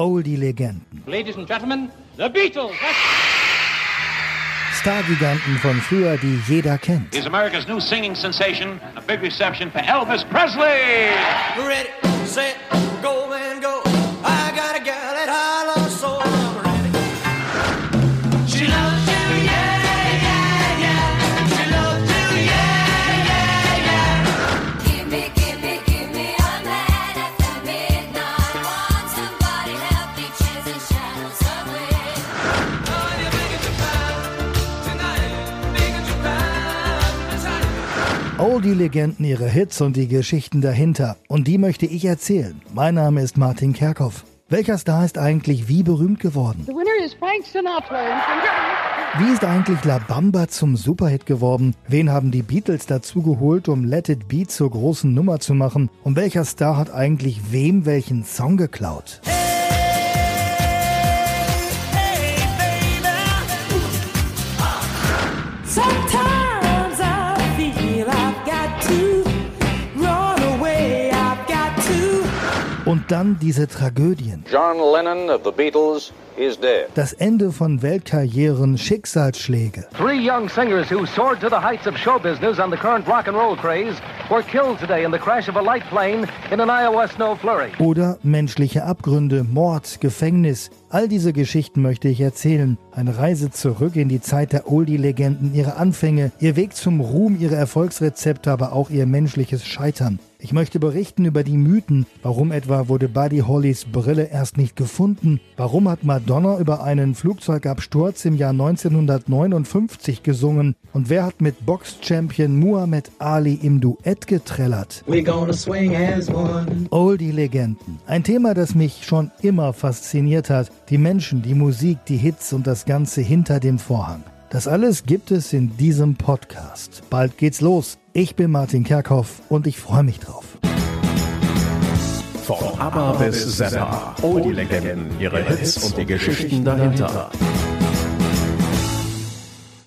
Oldie-Legenden. Ladies and Gentlemen, The Beatles. Stargiganten von früher, die jeder kennt. He's America's new singing sensation. A big reception for Elvis Presley. Ready, set, Oldie-Legenden, ihre Hits und die Geschichten dahinter. Und die möchte ich erzählen. Mein Name ist Martin Kerkhoff. Welcher Star ist eigentlich wie berühmt geworden? The winner is Frank Sinatra. And congratulations. Wie ist eigentlich La Bamba zum Superhit geworden? Wen haben die Beatles dazu geholt, um Let It Be zur großen Nummer zu machen? Und welcher Star hat eigentlich wem welchen Song geklaut? Sometimes Und dann diese Tragödien. John Lennon of the Beatles is dead. Das Ende von Weltkarrieren, Schicksalsschläge. Three young singers who soared to the heights of show business on the current rock and roll craze were killed today in the crash of a light plane in an Iowa snow flurry. Oder menschliche Abgründe, Mord, Gefängnis. All diese Geschichten möchte ich erzählen. Eine Reise zurück in die Zeit der Oldie-Legenden, ihre Anfänge, ihr Weg zum Ruhm, ihre Erfolgsrezepte, aber auch ihr menschliches Scheitern. Ich möchte berichten über die Mythen. Warum etwa wurde Buddy Hollys Brille erst nicht gefunden? Warum hat Madonna über einen Flugzeugabsturz im Jahr 1959 gesungen? Und wer hat mit Box-Champion Muhammad Ali im Duett getrellert? We gonna swing as one. Oldie-Legenden. Ein Thema, das mich schon immer fasziniert hat. Die Menschen, die Musik, die Hits und das Ganze hinter dem Vorhang. Das alles gibt es in diesem Podcast. Bald geht's los. Ich bin Martin Kerkhoff und ich freue mich drauf. Von ABBA bis Zappa. Oldie-Legenden, ihre Hits und die Geschichten dahinter.